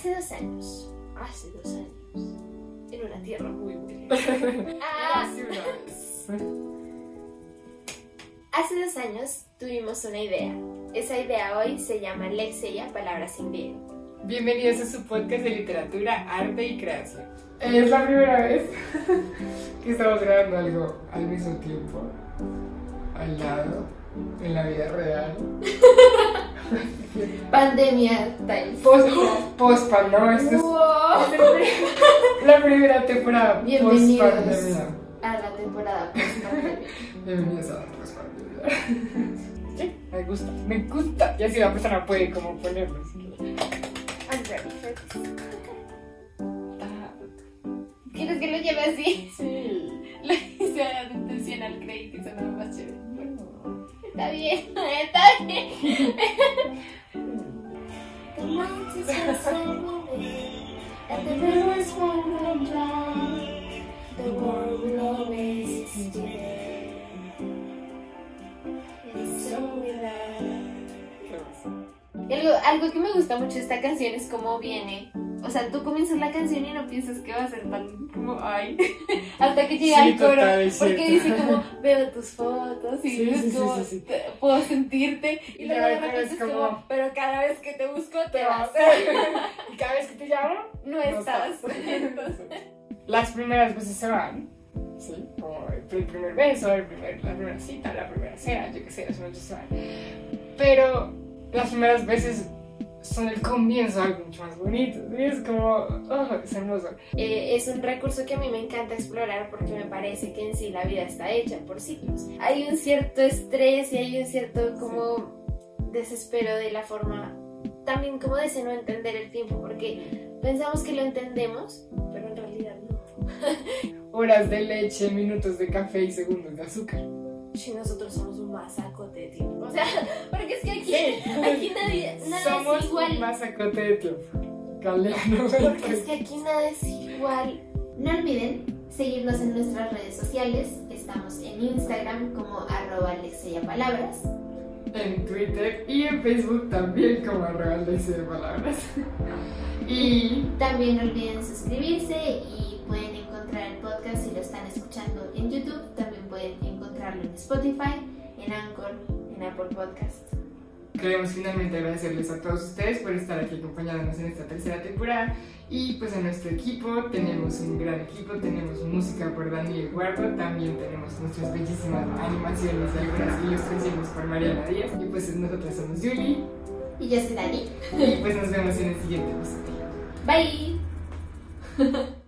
Hace dos años, hace dos años, en una tierra muy muy. Hace dos años tuvimos una idea. Esa idea hoy se llama Lexeya Palabras sin Griego. Bienvenidos a su podcast de literatura, arte y creación. Es la primera vez que estamos grabando algo al mismo tiempo, al lado, en la vida real. Pandemia time. Post, post no, esto es Wow. la primera temporada post Bienvenidos. A la temporada post-pandemia. Bienvenidos a la post. Sí, me gusta, me gusta. Y así la persona puede como ponerlo. I'm ready for this. Ah, ¿Quieres que lo lleve así? Sí. Lo hice al crédito y sonaba más chévere. Bueno. Está bien, está bien. The lights is passing away, and the rivers won't run dry. The world will always stay there. And so will I. ¿Qué más? Y algo, algo que me gusta mucho de esta canción es cómo viene. O sea, tú comienzas la canción y no piensas que va a ser tan como ay. Hasta que llega Sí, el coro. total, porque dice como veo tus fotos y Sí, sí, como te- puedo sentirte. Y Y luego de repente es como, como, pero cada vez que te busco te vas. y cada vez que te llamo, No no estás. Entonces, Las primeras veces se van, ¿sí? Como el pr- primer beso, el primer, la primera cita, la primera cena, yo qué sé, las se van. Pero las primeras veces son el comienzo de algo mucho más bonito. ¿sí? Es como, oh, es hermoso. Eh, es un recurso que a mí me encanta explorar porque me parece que en sí la vida está hecha por ciclos. Hay un cierto estrés y hay un cierto como desespero de la forma, también como de ese no entender el tiempo porque pensamos que lo entendemos, pero en realidad no. Horas de leche, minutos de café y segundos de azúcar. Si nosotros somos un masacote de tiempo. O sea, porque es que aquí, Sí. aquí nadie, nada Somos es igual. un masacote de Porque es que aquí nada es igual. No olviden seguirnos en nuestras redes sociales. Estamos en Instagram como arroba Palabras. en Twitter y en Facebook también como arroba palabras. y También no olviden suscribirse y pueden encontrar el podcast si lo están escuchando en YouTube. También pueden encontrarlo en Spotify, en Anchor, en Apple Podcast. queremos finalmente agradecerles a todos ustedes por estar aquí acompañándonos en esta tercera temporada. Y pues a nuestro equipo, tenemos un gran equipo, tenemos música por Daniel Guardo, también tenemos nuestras bellísimas animaciones y algunas ilustraciones por Mariana Díaz. Y pues nosotros somos Julie Y yo soy Dani. y pues nos vemos en el siguiente episodio. Bye.